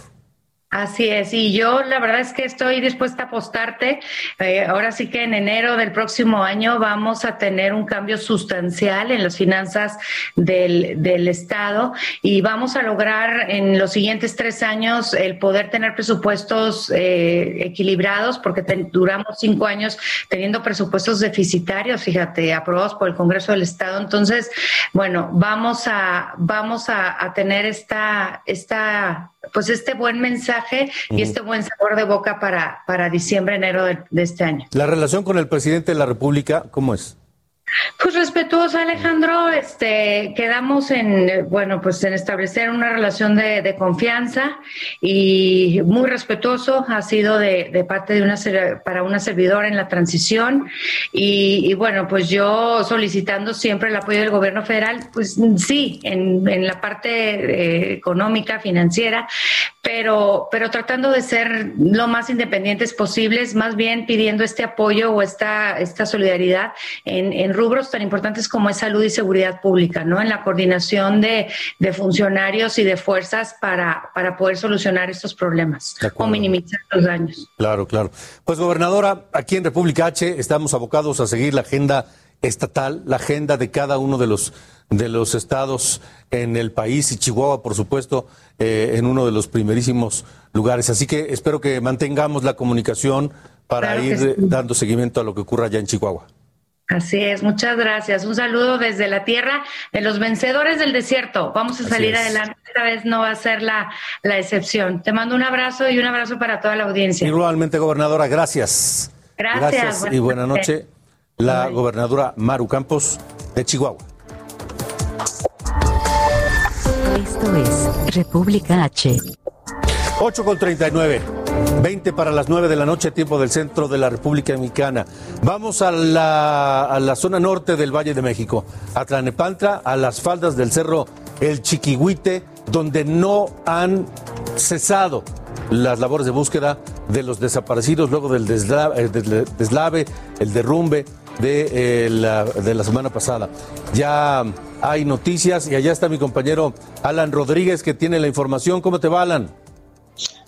Así es, y yo la verdad es que estoy dispuesta a apostarte. Eh, ahora sí que en enero del próximo año vamos a tener un cambio sustancial en las finanzas del, del Estado y vamos a lograr en los siguientes tres años el poder tener presupuestos eh, equilibrados, porque duramos cinco años teniendo presupuestos deficitarios, fíjate, aprobados por el Congreso del Estado. Entonces, bueno, vamos a, vamos a, tener esta, esta pues este buen mensaje y este buen sabor de boca para, para diciembre, enero de, de este año. La relación con el presidente de la República, ¿cómo es? Pues respetuoso, Alejandro, este, quedamos en, bueno, pues en establecer una relación de, confianza y muy respetuoso. Ha sido de, parte de una, para una servidora en la transición. Y, bueno, pues yo solicitando siempre el apoyo del gobierno federal, pues sí, en, en la parte eh, económica, financiera, pero, pero tratando de ser lo más independientes posibles, más bien pidiendo este apoyo o esta, esta solidaridad en, en rubros tan importantes como es salud y seguridad pública, ¿no? En la coordinación de, de funcionarios y de fuerzas para, para poder solucionar estos problemas o minimizar los daños. Claro, claro. Pues, gobernadora, aquí en República H estamos abocados a seguir la agenda estatal, la agenda de cada uno de los de los estados en el país y Chihuahua, por supuesto, eh, en uno de los primerísimos lugares. Así que espero que mantengamos la comunicación para claro ir sí. dando seguimiento a lo que ocurra allá en Chihuahua. Así es, muchas gracias. Un saludo desde la tierra de los vencedores del desierto. Vamos a salir adelante. Esta vez no va a ser la, la excepción. Te mando un abrazo y un abrazo para toda la audiencia. Igualmente, gobernadora, gracias. Gracias. Gracias buenas y buena noche. La Bye. gobernadora Maru Campos de Chihuahua. Esto es República H. 8 con 39. 20 para las 9 de la noche, tiempo del centro de la República Mexicana. Vamos a la, a la zona norte del Valle de México, a Tlanepantla, a las faldas del cerro El Chiquihuite, donde no han cesado las labores de búsqueda de los desaparecidos luego del deslave, el deslave el derrumbe de, eh, la, de la semana pasada. Ya hay noticias y allá está mi compañero Alan Rodríguez que tiene la información. ¿Cómo te va, Alan?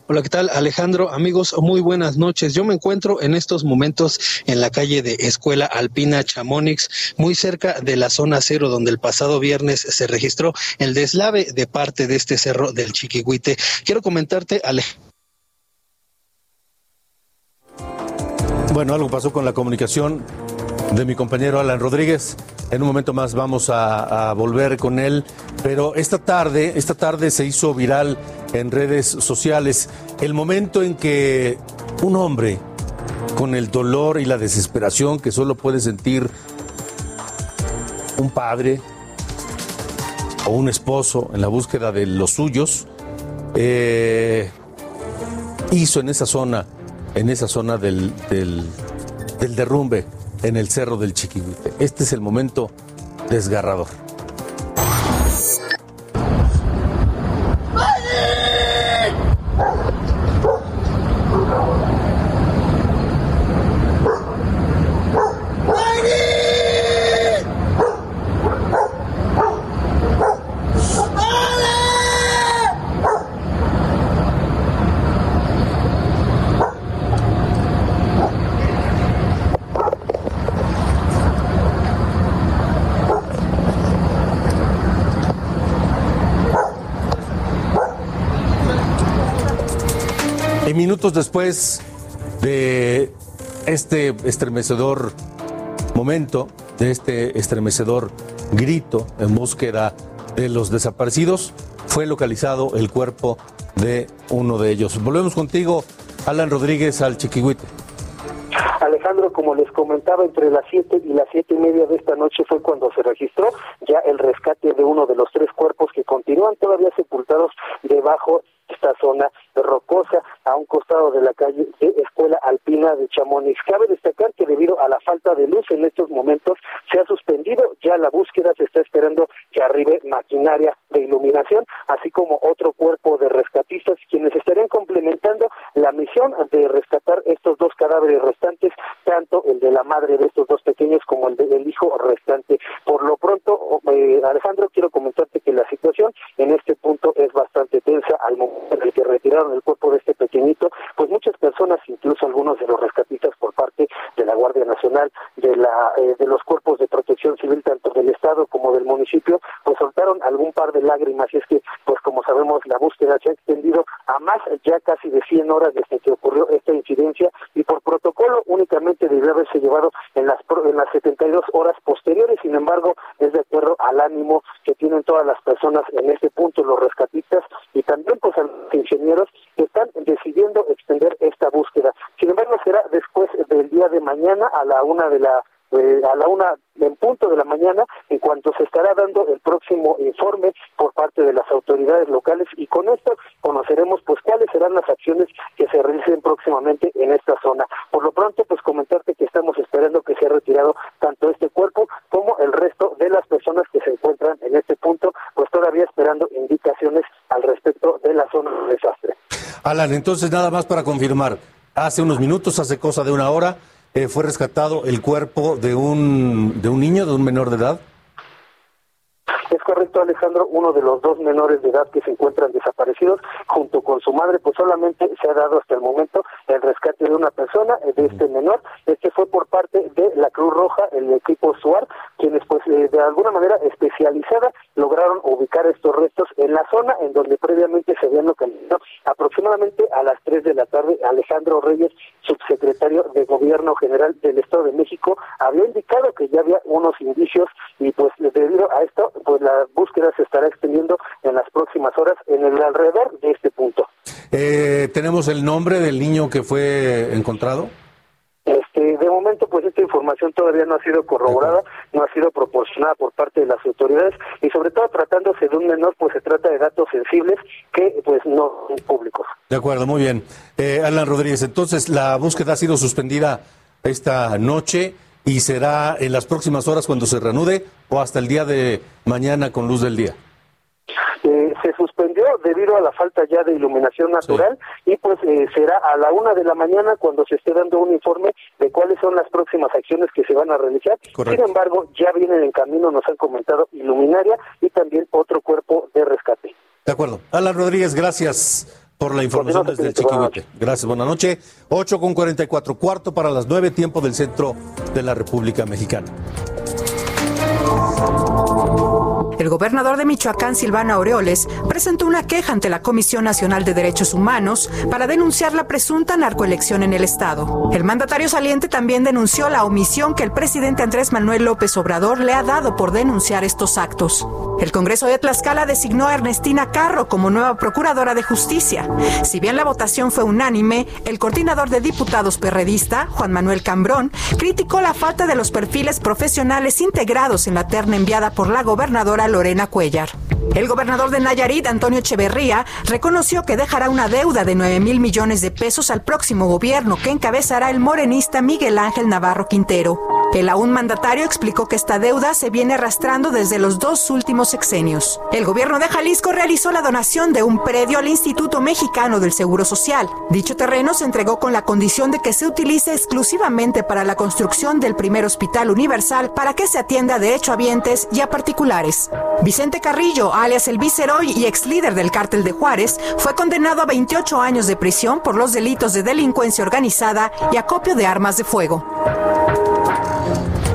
Hola, ¿qué tal Alejandro? Amigos, muy buenas noches. Yo me encuentro en estos momentos en la calle de Escuela Alpina Chamonix, muy cerca de la zona cero donde el pasado viernes se registró el deslave de parte de este cerro del Chiquihuite. Quiero comentarte, Alejandro. Bueno, algo pasó con la comunicación de mi compañero Alan Rodríguez. En un momento más vamos a, volver con él, pero esta tarde, esta tarde se hizo viral en redes sociales el momento en que un hombre con el dolor y la desesperación que solo puede sentir un padre o un esposo en la búsqueda de los suyos, eh, hizo en esa zona, en esa zona del derrumbe en el cerro del Chiquihuite. Este es el momento desgarrador. Minutos después de este estremecedor momento, de este estremecedor grito en búsqueda de los desaparecidos, fue localizado el cuerpo de uno de ellos. Volvemos contigo, Alan Rodríguez, al Chiquihuite. Alejandro, como les comentaba, entre las siete y las siete y media de esta noche fue cuando se registró ya el rescate de uno de los tres cuerpos que continúan todavía sepultados debajo esta zona rocosa a un costado de la calle de Escuela Alpina de Chamonix. Cabe destacar que debido a la falta de luz en estos momentos se ha suspendido ya la búsqueda, se está esperando que arribe maquinaria de iluminación, así como otro cuerpo de rescatistas quienes estarían complementando la misión de rescatar estos dos cadáveres restantes, tanto el de la madre de estos dos pequeños como el del hijo restante. Por lo pronto, eh, Alejandro, quiero comentarte que la situación en este punto es bastante tensa al momento en el que retiraron el cuerpo de este pequeñito, pues muchas personas, incluso algunos de los rescatistas por parte de la Guardia Nacional, de la eh, de los cuerpos de protección civil tanto del estado como del municipio, pues soltaron algún par de lágrimas. Y es que, pues como sabemos, la búsqueda se ha extendido a más ya casi de 100 horas desde que ocurrió esta incidencia y por protocolo únicamente debió haberse llevado en las en las 72 horas posteriores, sin embargo, es de acuerdo al ánimo que tienen todas las personas en este punto, los rescatistas y también pues a los ingenieros que están decidiendo extender esta búsqueda. Sin embargo, será después del día de mañana a la una de la eh, a la una en punto de la mañana en cuanto se estará dando el próximo informe por parte de las autoridades locales y con esto conoceremos pues cuáles serán las acciones que se realicen próximamente en esta zona. Por lo pronto pues comentarte que estamos esperando que sea retirado tanto este cuerpo como el resto de las personas que se encuentran en este punto pues todavía esperando indicaciones de la zona de desastre. Alan, entonces nada más para confirmar, hace unos minutos, hace cosa de una hora, eh, fue rescatado el cuerpo de un, de un niño, de un menor de edad. Es correcto, Alejandro, uno de los dos menores de edad que se encuentran desaparecidos, junto con su madre, pues solamente se ha dado hasta el momento el rescate de una persona, eh, de este menor. Este fue por parte de la Cruz Roja, el equipo SUAR, quienes pues eh, de alguna manera especializada lograron ubicar estos restos en la zona en donde previamente se habían localizado aproximadamente a las 3 de la tarde. Alejandro Reyes, subsecretario de Gobierno General del Estado de México, había indicado que ya había unos indicios y pues debido a esto, pues la búsqueda se estará extendiendo en las próximas horas en el alrededor de este punto. Eh, ¿Tenemos el nombre del niño que fue encontrado? Este, de momento, información todavía no ha sido corroborada, no ha sido proporcionada por parte de las autoridades y sobre todo tratándose de un menor, pues se trata de datos sensibles que pues no son públicos. De acuerdo, muy bien. Eh, Alan Rodríguez, entonces la búsqueda ha sido suspendida esta noche y será en las próximas horas cuando se reanude o hasta el día de mañana con luz del día. Eh, suspendió debido a la falta ya de iluminación natural y pues eh, será a la una de la mañana cuando se esté dando un informe de cuáles son las próximas acciones que se van a realizar. Sin embargo, ya vienen en camino, nos han comentado, iluminaria y también otro cuerpo de rescate. De acuerdo. Alan Rodríguez, gracias por la información desde el Chiquihuite. Gracias, buenas noches. 8 con 44, cuarto para las 9, tiempo del centro de la República Mexicana. El gobernador de Michoacán, Silvano Aureoles, presentó una queja ante la Comisión Nacional de Derechos Humanos para denunciar la presunta narcoelección en el Estado. El mandatario saliente también denunció la omisión que el presidente Andrés Manuel López Obrador le ha dado por denunciar estos actos. El Congreso de Tlaxcala designó a Ernestina Carro como nueva procuradora de justicia. Si bien la votación fue unánime, el coordinador de diputados perredista, Juan Manuel Cambrón, criticó la falta de los perfiles profesionales integrados en la terna enviada por la gobernadora Lorena Cuellar. El gobernador de Nayarit, Antonio Echeverría, reconoció que dejará una deuda de 9 mil millones de pesos al próximo gobierno que encabezará el morenista Miguel Ángel Navarro Quintero. El aún mandatario explicó que esta deuda se viene arrastrando desde los dos últimos sexenios. El gobierno de Jalisco realizó la donación de un predio al Instituto Mexicano del Seguro Social. Dicho terreno se entregó con la condición de que se utilice exclusivamente para la construcción del primer hospital universal para que se atienda a derechohabientes y a particulares. Vicente Carrillo, alias el Viceroy y ex líder del cártel de Juárez, fue condenado a 28 años de prisión por los delitos de delincuencia organizada y acopio de armas de fuego.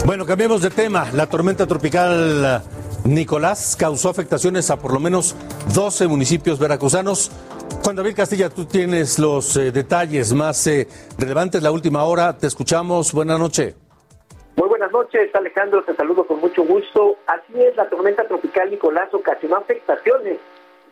Bueno, cambiemos de tema. La tormenta tropical Nicolás causó afectaciones a por lo menos 12 municipios veracruzanos. Juan David Castilla, tú tienes los eh, detalles más eh, relevantes. La última hora, te escuchamos. Buenas noches. Muy buenas noches, Alejandro. Te saludo con mucho gusto. Así es, la tormenta tropical Nicolás ocasionó afectaciones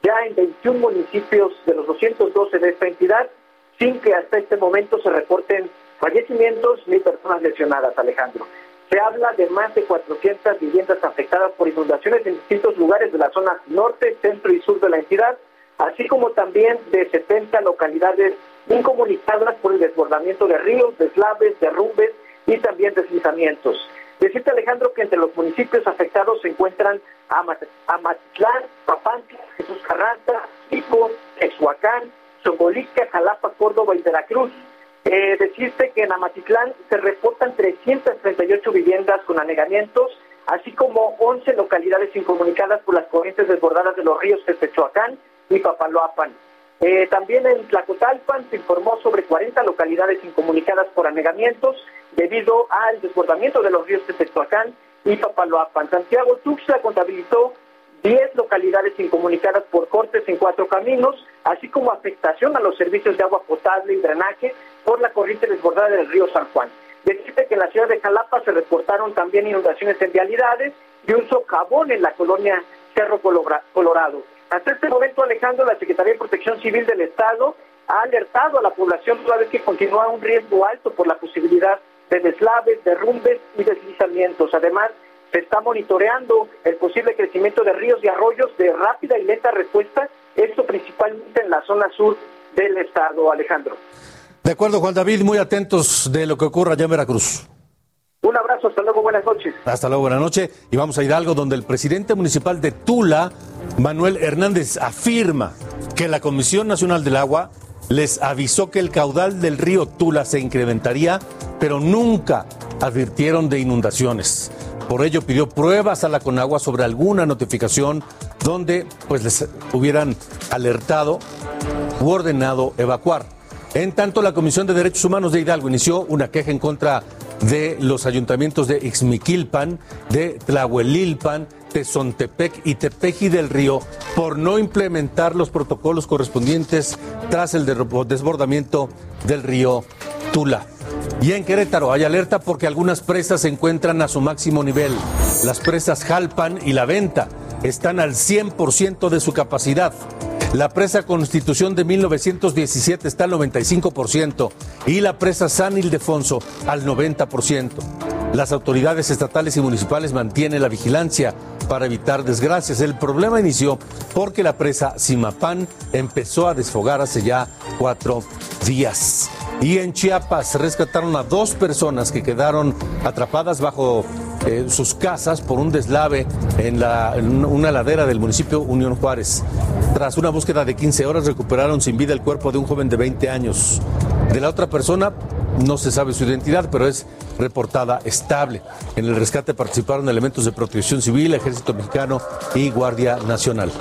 ya en 21 municipios de los 212 de esta entidad, sin que hasta este momento se reporten fallecimientos ni personas lesionadas, Alejandro. Se habla de más de 400 viviendas afectadas por inundaciones en distintos lugares de la zona norte, centro y sur de la entidad, así como también de 70 localidades incomunicadas por el desbordamiento de ríos, deslaves, derrumbes y también deslizamientos. Decirte, Alejandro, que entre los municipios afectados se encuentran Amatitlán, Papantla, Jesús Carranza, Pico, Exhuacán, Zongolica, Jalapa, Córdoba y Veracruz. Eh, decirte que en Amatitlán se reportan 338 viviendas con anegamientos, así como 11 localidades incomunicadas por las corrientes desbordadas de los ríos Tepechuacán y Papaloapan. Eh, también en Tlacotalpan se informó sobre 40 localidades incomunicadas por anegamientos debido al desbordamiento de los ríos de Tetuacán y Papaloapan. Santiago Tuxtla contabilizó 10 localidades incomunicadas por cortes en cuatro caminos, así como afectación a los servicios de agua potable y drenaje por la corriente desbordada del río San Juan. Decirte que en la ciudad de Jalapa se reportaron también inundaciones en vialidades y un socavón en la colonia Cerro Colorado. Hasta este momento, Alejandro, la Secretaría de Protección Civil del Estado ha alertado a la población toda vez que continúa un riesgo alto por la posibilidad deslaves, derrumbes y deslizamientos. Además, se está monitoreando el posible crecimiento de ríos y arroyos de rápida y lenta respuesta, esto principalmente en la zona sur del estado, Alejandro. De acuerdo, Juan David, muy atentos de lo que ocurra allá en Veracruz. Un abrazo, hasta luego, buenas noches. Hasta luego, buenas noches. Y vamos a ir a algo donde el presidente municipal de Tula, Manuel Hernández, afirma que la Comisión Nacional del Agua les avisó que el caudal del río Tula se incrementaría, pero nunca advirtieron de inundaciones. Por ello pidió pruebas a la Conagua sobre alguna notificación donde pues les hubieran alertado u ordenado evacuar. En tanto, la Comisión de Derechos Humanos de Hidalgo inició una queja en contra de los ayuntamientos de Ixmiquilpan, de Tlahuelilpan, Tezontepec y Tepeji del Río por no implementar los protocolos correspondientes tras el desbordamiento del río Tula. Y en Querétaro hay alerta porque algunas presas se encuentran a su máximo nivel. Las presas Jalpan y La Venta están al 100% de su capacidad. La presa Constitución de 1917 está al 95% y la presa San Ildefonso al 90%. Las autoridades estatales y municipales mantienen la vigilancia para evitar desgracias. El problema inició porque la presa Simapán empezó a desfogar hace ya cuatro días. Y en Chiapas rescataron a dos personas que quedaron atrapadas bajo eh, sus casas por un deslave en, una ladera del municipio Unión Juárez. Tras una búsqueda de 15 horas recuperaron sin vida el cuerpo de un joven de 20 años. De la otra persona no se sabe su identidad, pero es reportada estable. En el rescate participaron elementos de protección civil, ejército mexicano y Guardia Nacional.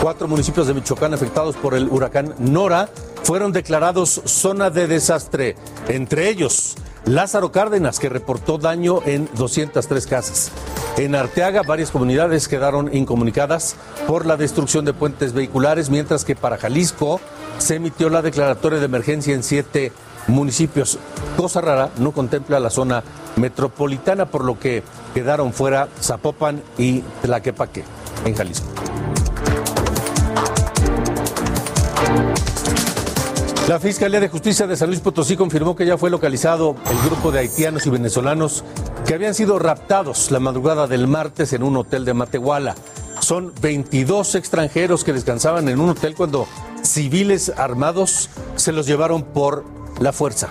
Cuatro municipios de Michoacán afectados por el huracán Nora fueron declarados zona de desastre, entre ellos Lázaro Cárdenas, que reportó daño en 203 casas. En Arteaga, varias comunidades quedaron incomunicadas por la destrucción de puentes vehiculares, mientras que para Jalisco se emitió la declaratoria de emergencia en siete municipios. Cosa rara, no contempla la zona metropolitana, por lo que quedaron fuera Zapopan y Tlaquepaque, en Jalisco. La Fiscalía de Justicia de San Luis Potosí confirmó que ya fue localizado el grupo de haitianos y venezolanos que habían sido raptados la madrugada del martes en un hotel de Matehuala. Son 22 extranjeros que descansaban en un hotel cuando civiles armados se los llevaron por la fuerza.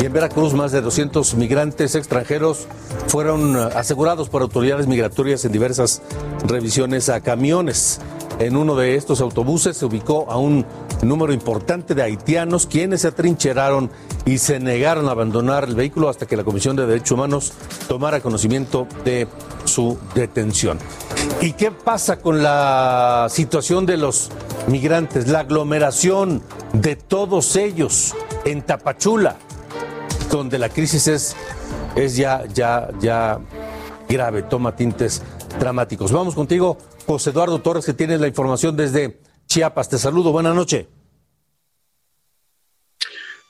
Y en Veracruz, más de 200 migrantes extranjeros fueron asegurados por autoridades migratorias en diversas revisiones a camiones. En uno de estos autobuses se ubicó a un número importante de haitianos quienes se atrincheraron y se negaron a abandonar el vehículo hasta que la Comisión de Derechos Humanos tomara conocimiento de su detención. ¿Y qué pasa con la situación de los migrantes? La aglomeración de todos ellos en Tapachula, donde la crisis es, es ya, ya, ya grave, toma tintes dramáticos. Vamos contigo, José Eduardo Torres, que tiene la información desde Chiapas. Te saludo, buenas noches.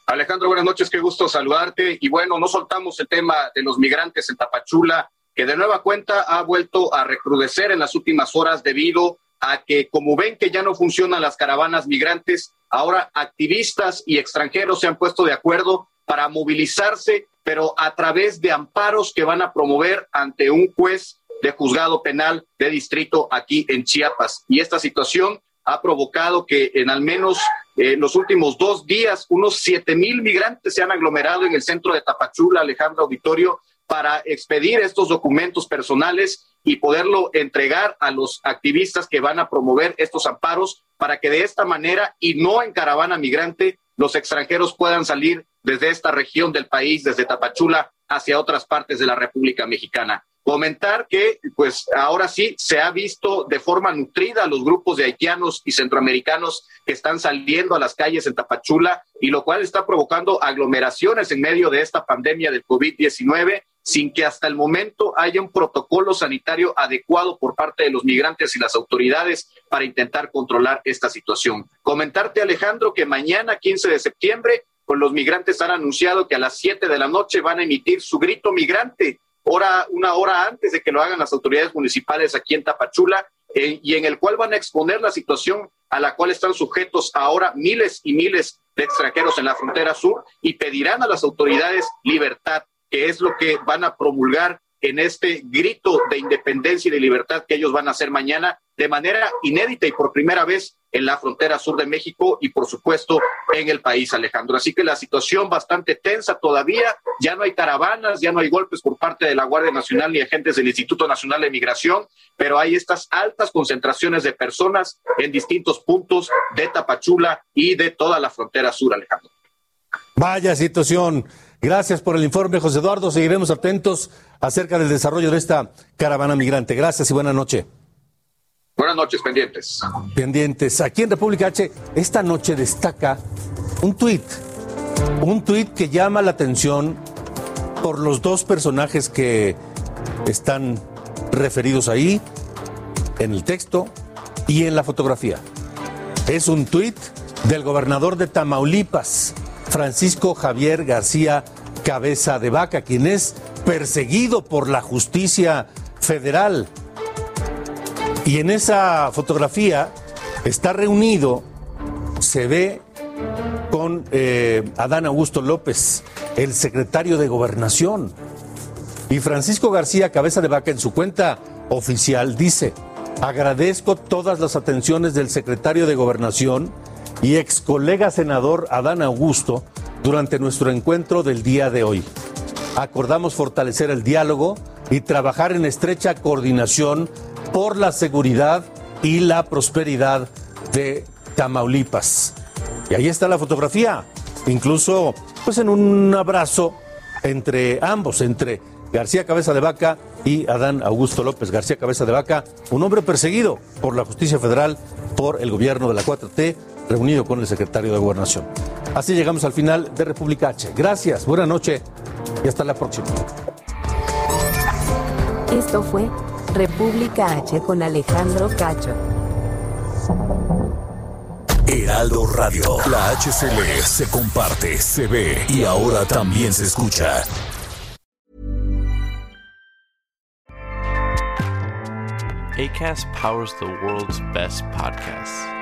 Alejandro, buenas noches, qué gusto saludarte. Y bueno, no soltamos el tema de los migrantes en Tapachula, que de nueva cuenta ha vuelto a recrudecer en las últimas horas debido a que, como ven que ya no funcionan las caravanas migrantes, ahora activistas y extranjeros se han puesto de acuerdo para movilizarse, pero a través de amparos que van a promover ante un juez de juzgado penal de distrito aquí en Chiapas. Y esta situación ha provocado que en al menos eh, los últimos dos días unos siete mil migrantes se han aglomerado en el centro de Tapachula, Alejandro Auditorio, para expedir estos documentos personales y poderlo entregar a los activistas que van a promover estos amparos para que de esta manera y no en caravana migrante los extranjeros puedan salir desde esta región del país, desde Tapachula, hacia otras partes de la República Mexicana. Comentar que, pues ahora sí, se ha visto de forma nutrida los grupos de haitianos y centroamericanos que están saliendo a las calles en Tapachula y lo cual está provocando aglomeraciones en medio de esta pandemia del COVID-19 sin que hasta el momento haya un protocolo sanitario adecuado por parte de los migrantes y las autoridades para intentar controlar esta situación. Comentarte, Alejandro, que mañana, 15 de septiembre, pues los migrantes han anunciado que a las 7 de la noche van a emitir su grito migrante hora, una hora antes de que lo hagan las autoridades municipales aquí en Tapachula, eh, y en el cual van a exponer la situación a la cual están sujetos ahora miles y miles de extranjeros en la frontera sur y pedirán a las autoridades libertad, que es lo que van a promulgar en este grito de independencia y de libertad que ellos van a hacer mañana de manera inédita y por primera vez en la frontera sur de México y por supuesto en el país, Alejandro. Así que la situación bastante tensa todavía, ya no hay caravanas, ya no hay golpes por parte de la Guardia Nacional ni agentes del Instituto Nacional de Migración, pero hay estas altas concentraciones de personas en distintos puntos de Tapachula y de toda la frontera sur, Alejandro. Vaya situación. Gracias por el informe, José Eduardo. Seguiremos atentos acerca del desarrollo de esta caravana migrante. Gracias y buena noche. Buenas noches, pendientes. Pendientes. Aquí en República H, esta noche destaca un tuit. Un tuit que llama la atención por los dos personajes que están referidos ahí, en el texto y en la fotografía. Es un tuit del gobernador de Tamaulipas, Francisco Javier García Cabeza de Vaca, quien es perseguido por la justicia federal. Y en esa fotografía está reunido, se ve con eh, Adán Augusto López, el secretario de Gobernación. Y Francisco García Cabeza de Vaca en su cuenta oficial dice, agradezco todas las atenciones del secretario de Gobernación y ex colega senador Adán Augusto durante nuestro encuentro del día de hoy. Acordamos fortalecer el diálogo y trabajar en estrecha coordinación por la seguridad y la prosperidad de Tamaulipas. Y ahí está la fotografía, incluso pues en un abrazo entre ambos, entre García Cabeza de Vaca y Adán Augusto López García Cabeza de Vaca, un hombre perseguido por la justicia federal, por el gobierno de la 4T, reunido con el secretario de Gobernación. Así llegamos al final de República H. Gracias, buena noche y hasta la próxima. Esto fue República H con Alejandro Cacho. Heraldo Radio, la HCL se comparte, se ve y ahora también se escucha. ACAST powers the world's best podcasts.